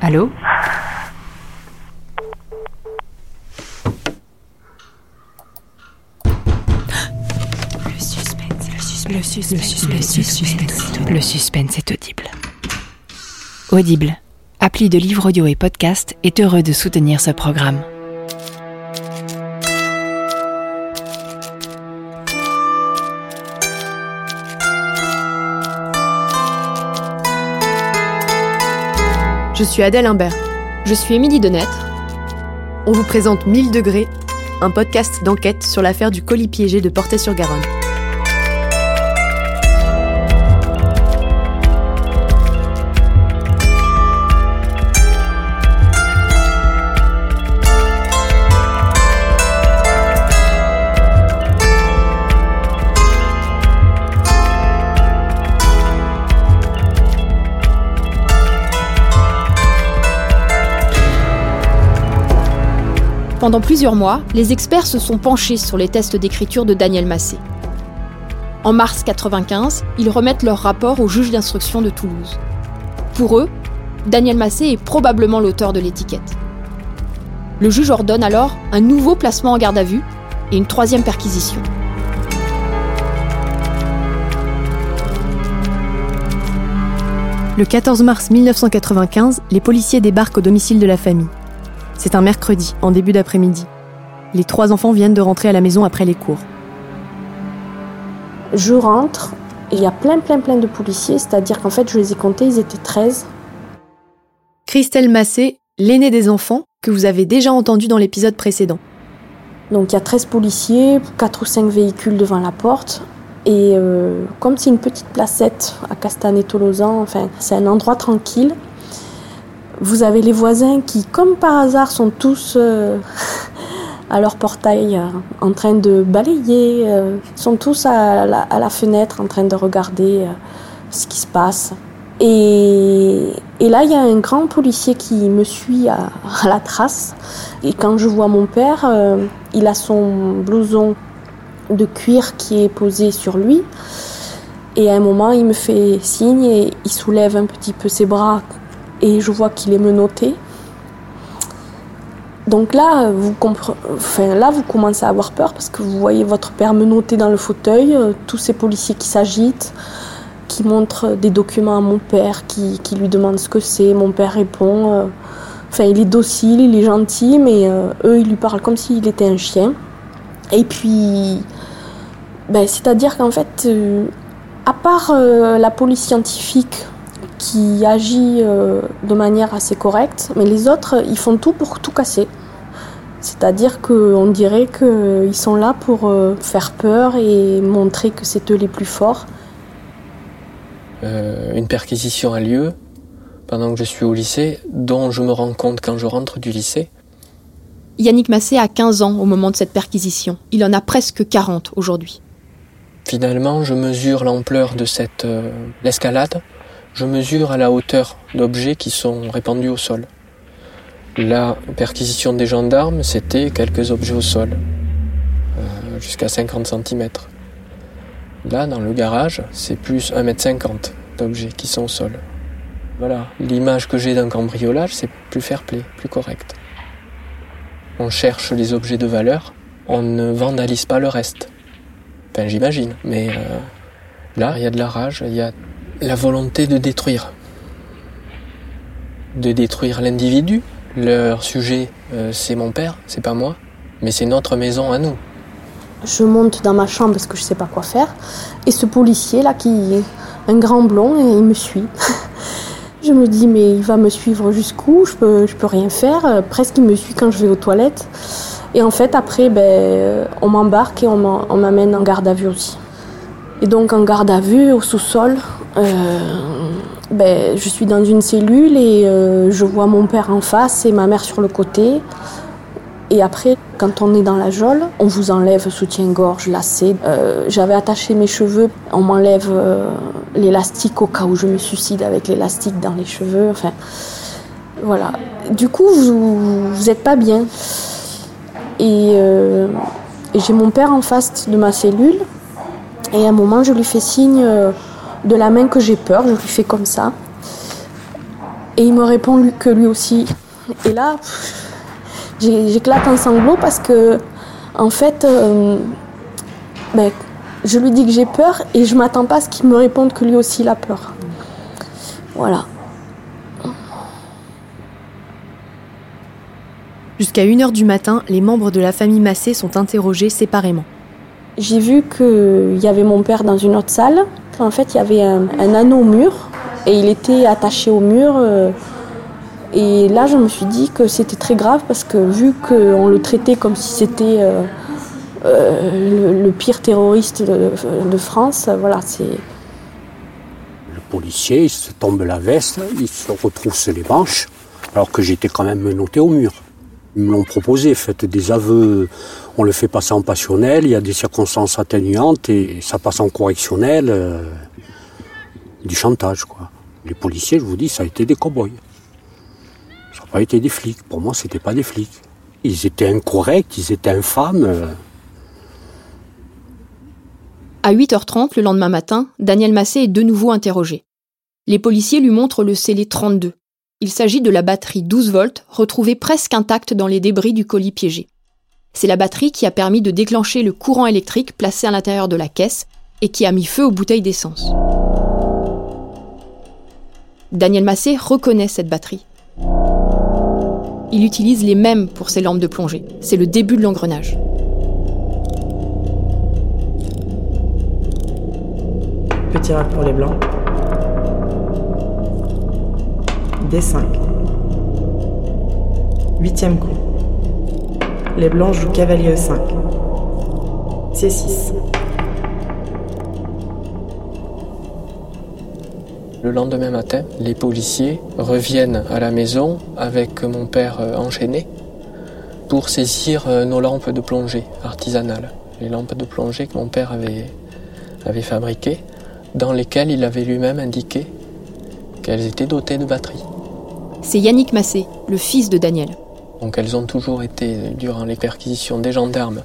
Allô Le suspense, le suspense, le suspense, le suspense, le suspense est audible. Audible, appli de livres audio et podcast, est heureux de soutenir ce programme. Je suis Adèle Imbert. Je suis Émilie Denêtre. On vous présente 1000 degrés, un podcast d'enquête sur l'affaire du colis piégé de Portet-sur-Garonne. Pendant plusieurs mois, les experts se sont penchés sur les tests d'écriture de Daniel Massé. En mars 95, ils remettent leur rapport au juge d'instruction de Toulouse. Pour eux, Daniel Massé est probablement l'auteur de l'étiquette. Le juge ordonne alors un nouveau placement en garde à vue et une troisième perquisition. Le 14 mars 1995, les policiers débarquent au domicile de la famille. C'est un mercredi, en début d'après-midi. Les trois enfants viennent de rentrer à la maison après les cours. Je rentre, il y a plein, plein, plein de policiers, c'est-à-dire qu'en fait, je les ai comptés, ils étaient 13. Christelle Massé, l'aînée des enfants, que vous avez déjà entendu dans l'épisode précédent. Donc il y a 13 policiers, 4 ou 5 véhicules devant la porte. Et euh, comme c'est une petite placette à Castanet-Tolosan, enfin, c'est un endroit tranquille, vous avez les voisins qui, comme par hasard, sont tous euh, à leur portail euh, en train de balayer, euh, sont tous à la, fenêtre en train de regarder ce qui se passe. Et, là, il y a un grand policier qui me suit à la trace. Et quand je vois mon père, il a son blouson de cuir qui est posé sur lui. Et à un moment, il me fait signe et il soulève un petit peu ses bras et je vois qu'il est menotté. Donc là vous, là, vous commencez à avoir peur parce que vous voyez votre père menotté dans le fauteuil, euh, tous ces policiers qui s'agitent, qui montrent des documents à mon père, qui, qui lui demandent ce que c'est. Mon père répond. Euh, enfin, il est docile, il est gentil, mais euh, eux, ils lui parlent comme s'il était un chien. Et puis, ben, c'est-à-dire qu'en fait, à part la police scientifique qui agit euh, de manière assez correcte, mais les autres, ils font tout pour tout casser. C'est-à-dire qu'on dirait qu'ils sont là pour euh, faire peur et montrer que c'est eux les plus forts. Euh, une perquisition a lieu pendant que je suis au lycée, dont je me rends compte quand je rentre du lycée. Yannick Massé a 15 ans au moment de cette perquisition. Il en a presque 40 aujourd'hui. Finalement, je mesure l'ampleur de cette escalade je mesure à la hauteur d'objets qui sont répandus au sol. La perquisition des gendarmes, c'était quelques objets au sol, euh, jusqu'à 50 cm. Là, dans le garage, c'est plus 1m50 d'objets qui sont au sol. Voilà, l'image que j'ai d'un cambriolage, c'est plus fair-play, plus correct. On cherche les objets de valeur, on ne vandalise pas le reste. Enfin, j'imagine, mais euh, là, il y a de la rage, il y a la volonté de détruire. De détruire l'individu. Leur sujet, euh, c'est mon père, c'est pas moi, mais c'est notre maison à nous. Je monte dans ma chambre parce que je sais pas quoi faire. Et ce policier là, qui est un grand blond, il me suit. je me dis, mais il va me suivre jusqu'où? Je peux, peux rien faire. Presque il me suit quand je vais aux toilettes. Et en fait, après, ben, on m'embarque et on m'amène en garde à vue aussi. Et donc en garde à vue, au sous-sol, ben, je suis dans une cellule et euh, je vois mon père en face et ma mère sur le côté. Et après, quand on est dans la geôle, on vous enlève soutien-gorge, lacet. Euh, J'avais attaché mes cheveux, on m'enlève euh, l'élastique au cas où je me suicide avec l'élastique dans les cheveux. Enfin, voilà. Du coup, vous n'êtes pas bien. Euh, et j'ai mon père en face de ma cellule. Et à un moment, je lui fais signe de la main que j'ai peur, je lui fais comme ça. Et il me répond que lui aussi. Et là, j'éclate en sanglots parce que, en fait, euh, ben, je lui dis que j'ai peur et je m'attends pas à ce qu'il me réponde que lui aussi il a peur. Voilà. Jusqu'à 1h du matin, les membres de la famille Massé sont interrogés séparément. J'ai vu qu'il y avait mon père dans une autre salle. En fait, il y avait un, anneau au mur et il était attaché au mur. Euh, et là, je me suis dit que c'était très grave parce que vu qu'on le traitait comme si c'était euh, euh, le, pire terroriste de, France, voilà, c'est. Le policier, il se tombe la veste, il se retrousse les manches, alors que j'étais quand même menotté au mur. Ils l'ont proposé, faites des aveux, on le fait passer en passionnel, il y a des circonstances atténuantes et ça passe en correctionnel. Euh, du chantage, quoi. Les policiers, je vous dis, ça a été des cow-boys. Ça n'a pas été des flics. Pour moi, c'était pas des flics. Ils étaient incorrects, ils étaient infâmes. À 8h30 le lendemain matin, Daniel Massé est de nouveau interrogé. Les policiers lui montrent le scellé 32. Il s'agit de la batterie 12 volts retrouvée presque intacte dans les débris du colis piégé. C'est la batterie qui a permis de déclencher le courant électrique placé à l'intérieur de la caisse et qui a mis feu aux bouteilles d'essence. Daniel Massé reconnaît cette batterie. Il utilise les mêmes pour ses lampes de plongée. C'est le début de l'engrenage. Petit rack pour les blancs. D5. Huitième coup. Les blancs jouent cavalier E5. C6. Le lendemain matin, les policiers reviennent à la maison avec mon père euh, enchaîné pour saisir euh, nos lampes de plongée artisanales. Les lampes de plongée que mon père avait, avait fabriquées, dans lesquelles il avait lui-même indiqué qu'elles étaient dotées de batteries. C'est Yannick Massé, le fils de Daniel. Donc elles ont toujours été, durant les perquisitions des gendarmes,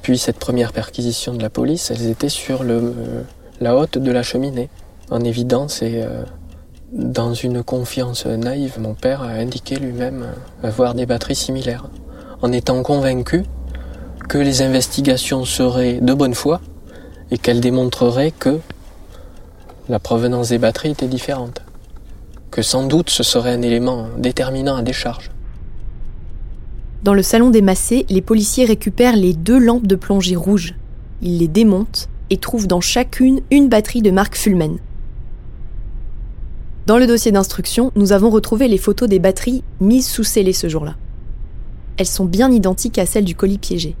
puis cette première perquisition de la police, elles étaient sur euh, la haute de la cheminée en évidence et euh, dans une confiance naïve, mon père a indiqué lui-même avoir des batteries similaires, en étant convaincu que les investigations seraient de bonne foi et qu'elles démontreraient que la provenance des batteries était différente, que sans doute ce serait un élément déterminant à décharge. Dans le salon des Massés, les policiers récupèrent les deux lampes de plongée rouges. Ils les démontent et trouvent dans chacune une batterie de marque Fulmen. Dans le dossier d'instruction, nous avons retrouvé les photos des batteries mises sous scellé ce jour-là. Elles sont bien identiques à celles du colis piégé.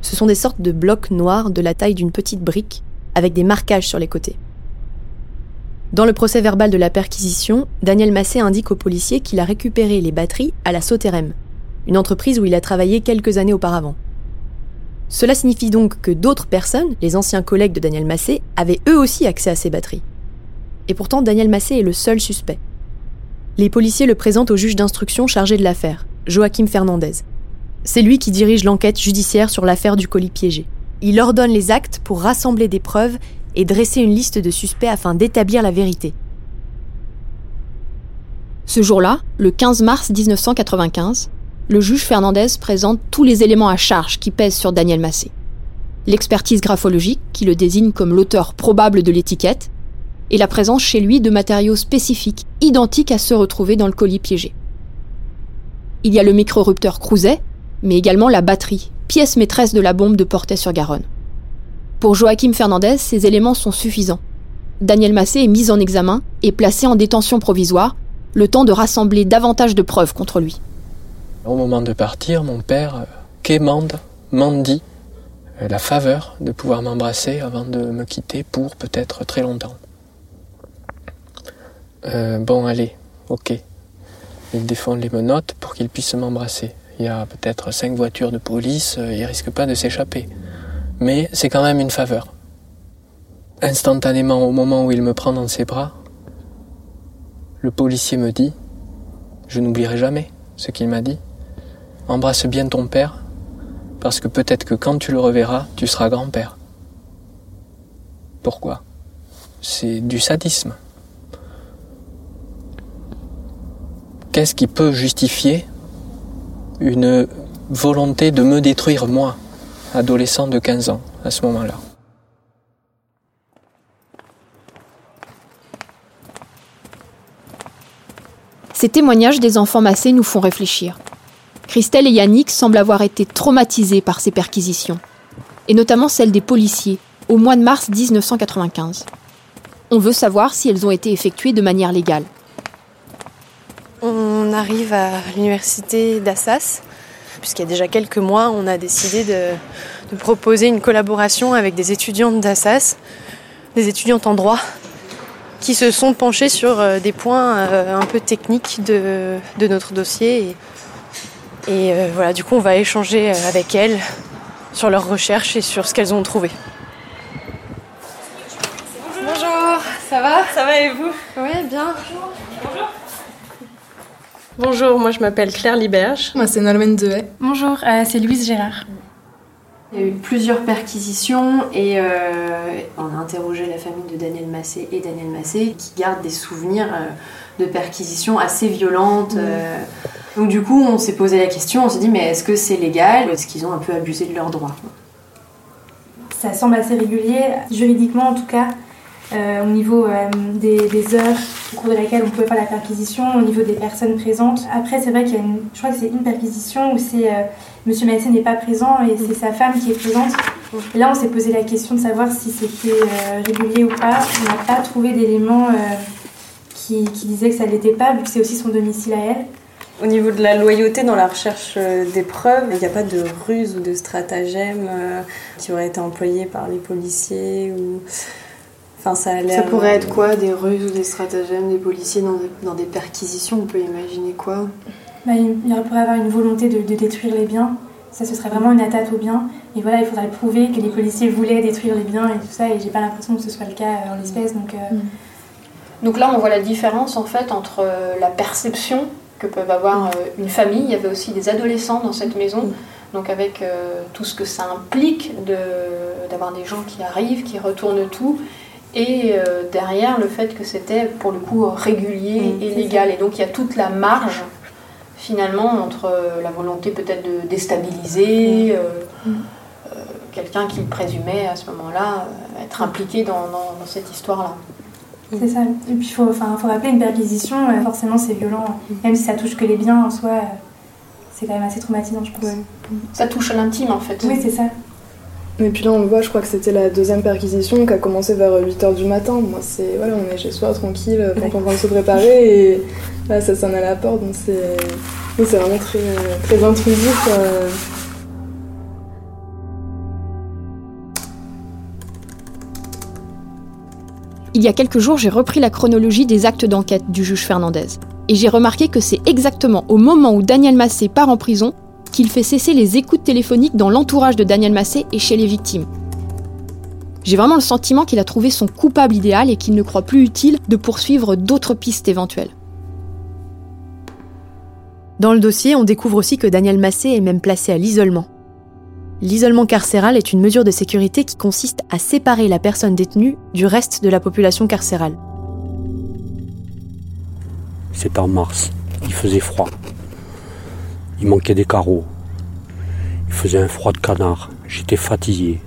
Ce sont des sortes de blocs noirs de la taille d'une petite brique, avec des marquages sur les côtés. Dans le procès verbal de la perquisition, Daniel Massé indique aux policiers qu'il a récupéré les batteries à la Sauterem, une entreprise où il a travaillé quelques années auparavant. Cela signifie donc que d'autres personnes, les anciens collègues de Daniel Massé, avaient eux aussi accès à ces batteries. Et pourtant, Daniel Massé est le seul suspect. Les policiers le présentent au juge d'instruction chargé de l'affaire, Joachim Fernandez. C'est lui qui dirige l'enquête judiciaire sur l'affaire du colis piégé. Il ordonne les actes pour rassembler des preuves et dresser une liste de suspects afin d'établir la vérité. Ce jour-là, le 15 mars 1995, le juge Fernandez présente tous les éléments à charge qui pèsent sur Daniel Massé. L'expertise graphologique, qui le désigne comme l'auteur probable de l'étiquette, et la présence chez lui de matériaux spécifiques, identiques à ceux retrouvés dans le colis piégé. Il y a le micro-rupteur Crouzet, mais également la batterie, pièce maîtresse de la bombe de Portet-sur-Garonne. Pour Joachim Fernandez, ces éléments sont suffisants. Daniel Massé est mis en examen et placé en détention provisoire, le temps de rassembler davantage de preuves contre lui. Au moment de partir, mon père euh, quémande, mendie euh, la faveur de pouvoir m'embrasser avant de me quitter pour peut-être très longtemps. Euh, bon, allez, ok. Il défend les menottes pour qu'il puisse m'embrasser. Il y a peut-être cinq voitures de police, il risque pas de s'échapper. Mais c'est quand même une faveur. Instantanément, au moment où il me prend dans ses bras, le policier me dit, je n'oublierai jamais ce qu'il m'a dit, embrasse bien ton père, parce que peut-être que quand tu le reverras, tu seras grand-père. Pourquoi? C'est du sadisme. qu'est-ce qui peut justifier une volonté de me détruire moi, adolescent de 15 ans, à ce moment-là Ces témoignages des enfants massés nous font réfléchir. Christelle et Yannick semblent avoir été traumatisés par ces perquisitions, et notamment celles des policiers, au mois de mars 1995. On veut savoir si elles ont été effectuées de manière légale. On arrive à l'université d'Assas, puisqu'il y a déjà quelques mois, on a décidé de, de proposer une collaboration avec des étudiantes d'Assas, des étudiantes en droit, qui se sont penchées sur euh, des points euh, un peu techniques de, de notre dossier. Et, et euh, voilà, du coup, on va échanger avec elles sur leurs recherches et sur ce qu'elles ont trouvé. Bonjour, ça va? Ça va et vous? Oui, bien. Bonjour, moi je m'appelle Claire Liberge. Moi c'est Nolwenn Dehaye. Bonjour, euh, c'est Louise Gérard. Il y a eu plusieurs perquisitions et euh, on a interrogé la famille de Daniel Massé et Daniel Massé qui gardent des souvenirs euh, de perquisitions assez violentes. euh. Donc du coup, on s'est posé la question, on s'est dit mais est-ce que c'est légal Est-ce qu'ils ont un peu abusé de leurs droits? Ça semble assez régulier, juridiquement en tout cas, au niveau euh, des, des heures au cours de laquelle on pouvait faire la perquisition, au niveau des personnes présentes. Après, c'est vrai qu'il y a une, je crois que c'est une perquisition où c'est euh, Monsieur Massé n'est pas présent et c'est sa femme qui est présente. Là, on s'est posé la question de savoir si c'était euh, régulier ou pas. On n'a pas trouvé d'éléments euh, qui, disaient que ça l'était pas, vu que c'est aussi son domicile à elle. Au niveau de la loyauté dans la recherche euh, des preuves, il n'y a pas de ruse ou de stratagème euh, qui aurait été employé par les policiers ou. Enfin, ça a l'air. Ça pourrait être quoi Des ruses ou des stratagèmes des policiers dans des, dans des perquisitions On peut imaginer quoi? Bah, il pourrait avoir une volonté de, de détruire les biens. Ça, ce serait vraiment une attaque aux biens. Et voilà, il faudrait prouver que les policiers voulaient détruire les biens et tout ça. Et j'ai pas l'impression que ce soit le cas euh, en l'espèce. Donc, euh, Donc là, on voit la différence en fait entre euh, la perception que peuvent avoir euh, une famille. Il y avait aussi des adolescents dans cette maison, donc avec euh, tout ce que ça implique de- d'avoir des gens qui arrivent, qui retournent tout. Et euh, derrière, le fait que c'était pour le coup régulier Mm, et légal. Et donc il y a toute la marge finalement entre euh, la volonté peut-être de déstabiliser euh, euh, quelqu'un qui présumait à ce moment-là être impliqué dans, dans- dans cette histoire-là. c'est ça. Et puis, il faut, faut rappeler une perquisition, forcément, c'est violent. Même si ça touche que les biens en soi, c'est quand même assez traumatisant, je pense. Ça touche à l'intime en fait. Oui, c'est ça. Et puis là on le voit, je crois que c'était la deuxième perquisition qui a commencé vers 8h du matin. Moi c'est voilà, on est chez soi tranquille, quand on vient de se préparer et là ça sonne à la porte donc c'est oui, c'est vraiment très, très intrusif. euh. Il y a quelques jours, j'ai repris la chronologie des actes d'enquête du juge Fernandez. Et j'ai remarqué que c'est exactement au moment où Daniel Massé part en prison qu'il fait cesser les écoutes téléphoniques dans l'entourage de Daniel Massé et chez les victimes. J'ai vraiment le sentiment qu'il a trouvé son coupable idéal et qu'il ne croit plus utile de poursuivre d'autres pistes éventuelles. Dans le dossier, on découvre aussi que Daniel Massé est même placé à l'isolement. L'isolement carcéral est une mesure de sécurité qui consiste à séparer la personne détenue du reste de la population carcérale. C'était en mars. Il faisait froid. Il manquait des carreaux. Il faisait un froid de canard. J'étais fatigué.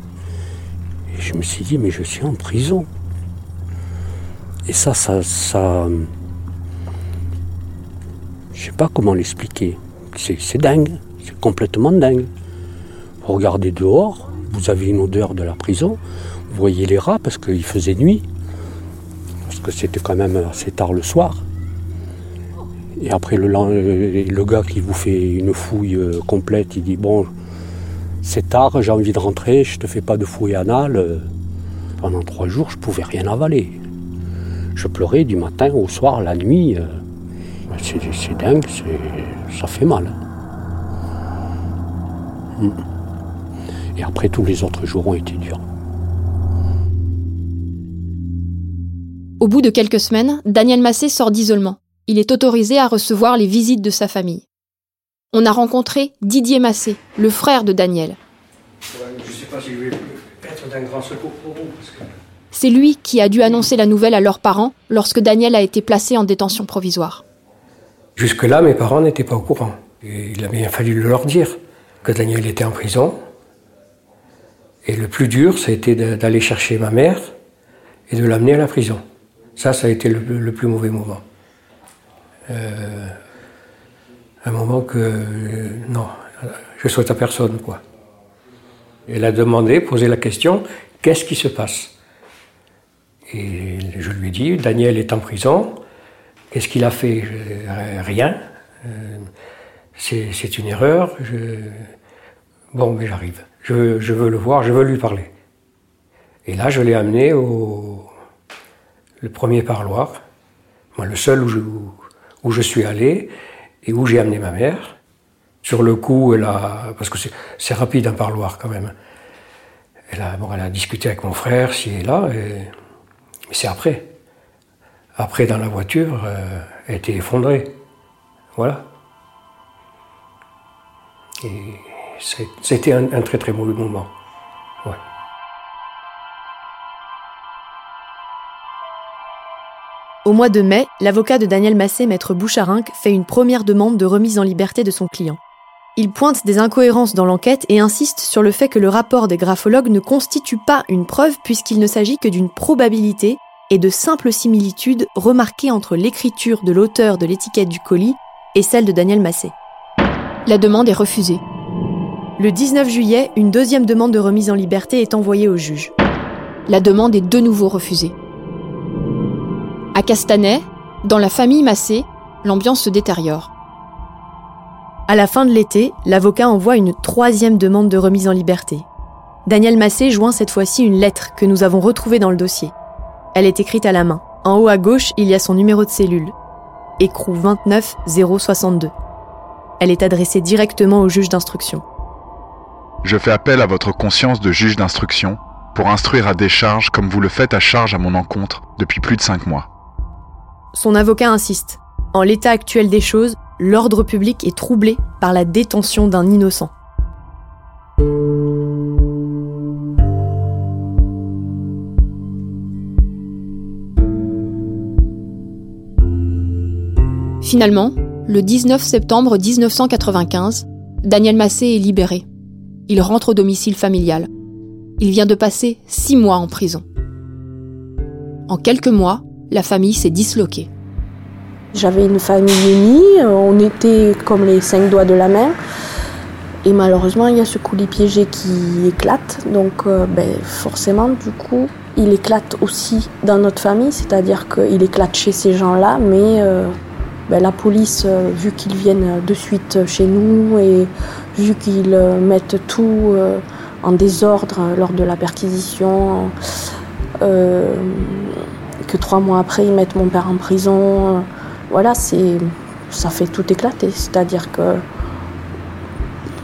Et je me suis dit, mais je suis en prison. Et ça, ça, ça. Je sais pas comment l'expliquer. C'est dingue. C'est complètement dingue. Vous regardez dehors, vous avez une odeur de la prison. Vous voyez les rats parce qu'il faisait nuit. Parce que c'était quand même assez tard le soir. Et après, le, lan- le gars qui vous fait une fouille euh, complète, il dit Bon, c'est tard, j'ai envie de rentrer, je te fais pas de fouille anale. Euh, Pendant trois jours, je pouvais rien avaler. Je pleurais du matin au soir, la nuit. euh, C'est c'est dingue, ça fait mal. Et après, tous les autres jours ont été durs. Au bout de quelques semaines, Daniel Massé sort d'isolement. Il est autorisé à recevoir les visites de sa famille. On a rencontré Didier Massé, le frère de Daniel. Je ne sais pas si je vais être d'un grand secours pour vous. Parce que... C'est lui qui a dû annoncer la nouvelle à leurs parents lorsque Daniel a été placé en détention provisoire. Jusque-là, mes parents n'étaient pas au courant. Et il a bien fallu le leur dire que Daniel était en prison. Et le plus dur, ça a été d'aller chercher ma mère et de l'amener à la prison. Ça, ça a été le, plus mauvais moment. Euh, un moment que, euh, non, je souhaite à personne, quoi. Elle a demandé, posé la question, qu'est-ce qui se passe? Et je lui ai dit, Daniel est en prison, qu'est-ce qu'il a fait? Rien. Euh, c'est une erreur. Bon, mais j'arrive. Je, veux le voir, je veux lui parler. Et là, je l'ai amené au le premier parloir, moi, le seul où je, je suis allé et où j'ai amené ma mère. Sur le coup, elle a, parce que c'est rapide un parloir quand même. Elle a, bon, elle a discuté avec mon frère, si et là, et, mais c'est après. Après, dans la voiture, euh, elle était effondrée. Voilà. Et c'était un, un, très très mauvais moment. Au mois de mai, l'avocat de Daniel Massé, maître Boucharinck, fait une première demande de remise en liberté de son client. Il pointe des incohérences dans l'enquête et insiste sur le fait que le rapport des graphologues ne constitue pas une preuve puisqu'il ne s'agit que d'une probabilité et de simples similitudes remarquées entre l'écriture de l'auteur de l'étiquette du colis et celle de Daniel Massé. La demande est refusée. Le 19 juillet, une deuxième demande de remise en liberté est envoyée au juge. La demande est de nouveau refusée. À Castanet, dans la famille Massé, l'ambiance se détériore. À la fin de l'été, l'avocat envoie une troisième demande de remise en liberté. Daniel Massé joint cette fois-ci une lettre que nous avons retrouvée dans le dossier. Elle est écrite à la main. En haut à gauche, il y a son numéro de cellule. Écrou 29 062. Elle est adressée directement au juge d'instruction. Je fais appel à votre conscience de juge d'instruction pour instruire à décharge comme vous le faites à charge à mon encontre depuis plus de cinq mois. Son avocat insiste. En l'état actuel des choses, l'ordre public est troublé par la détention d'un innocent. Finalement, le 19 septembre 1995, Daniel Massé est libéré. Il rentre au domicile familial. Il vient de passer six mois en prison. En quelques mois, la famille s'est disloquée. J'avais une famille unie, on était comme les cinq doigts de la main. Et malheureusement, il y a ce coulis piégé qui éclate. Donc, euh, ben, forcément, du coup, il éclate aussi dans notre famille, c'est-à-dire qu'il éclate chez ces gens-là, mais euh, ben, la police, euh, vu qu'ils viennent de suite chez nous et vu qu'ils mettent tout en désordre lors de la perquisition, que trois mois après ils mettent mon père en prison, voilà, c'est, ça fait tout éclater. C'est-à-dire que,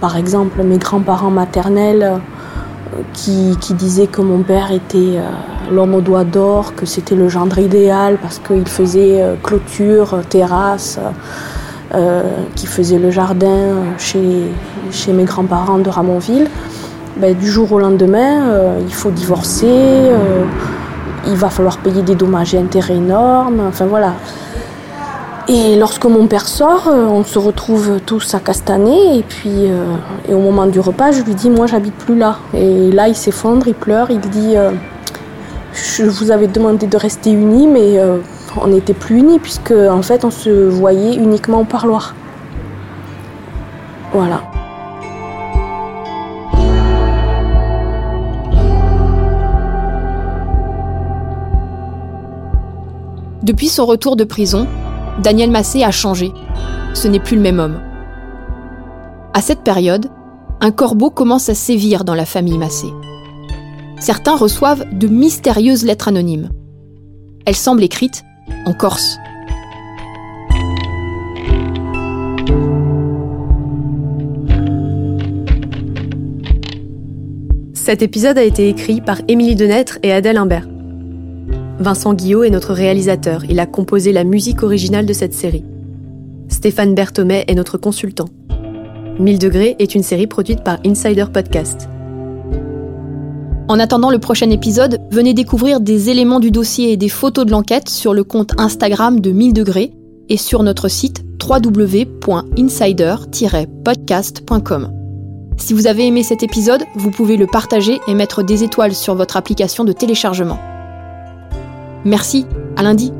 par exemple, mes grands-parents maternels euh, qui, disaient que mon père était euh, l'homme au doigt d'or, que c'était le gendre idéal parce qu'il faisait euh, clôture, terrasse, qui faisait le jardin chez, chez mes grands-parents de Ramonville. Ben, du jour au lendemain, il faut divorcer, il va falloir payer des dommages et intérêts énormes. Enfin voilà. Et lorsque mon père sort, euh, on se retrouve tous à Castanet et puis euh, au moment du repas, je lui dis moi j'habite plus là. Et là il s'effondre, il pleure, il dit euh, je vous avais demandé de rester unis mais on n'était plus unis puisque en fait on se voyait uniquement au parloir. Voilà. Depuis son retour de prison, Daniel Massé a changé. Ce n'est plus le même homme. À cette période, un corbeau commence à sévir dans la famille Massé. Certains reçoivent de mystérieuses lettres anonymes. Elles semblent écrites en corse. Cet épisode a été écrit par Émilie Denêtre et Adèle Imbert. Vincent Guillot est notre réalisateur. Il a composé la musique originale de cette série. Stéphane Berthomet est notre consultant. 1000 degrés est une série produite par Insider Podcast. En attendant le prochain épisode, venez découvrir des éléments du dossier et des photos de l'enquête sur le compte Instagram de 1000 degrés et sur notre site www.insider-podcast.com. Si vous avez aimé cet épisode, vous pouvez le partager et mettre des étoiles sur votre application de téléchargement. Merci, à lundi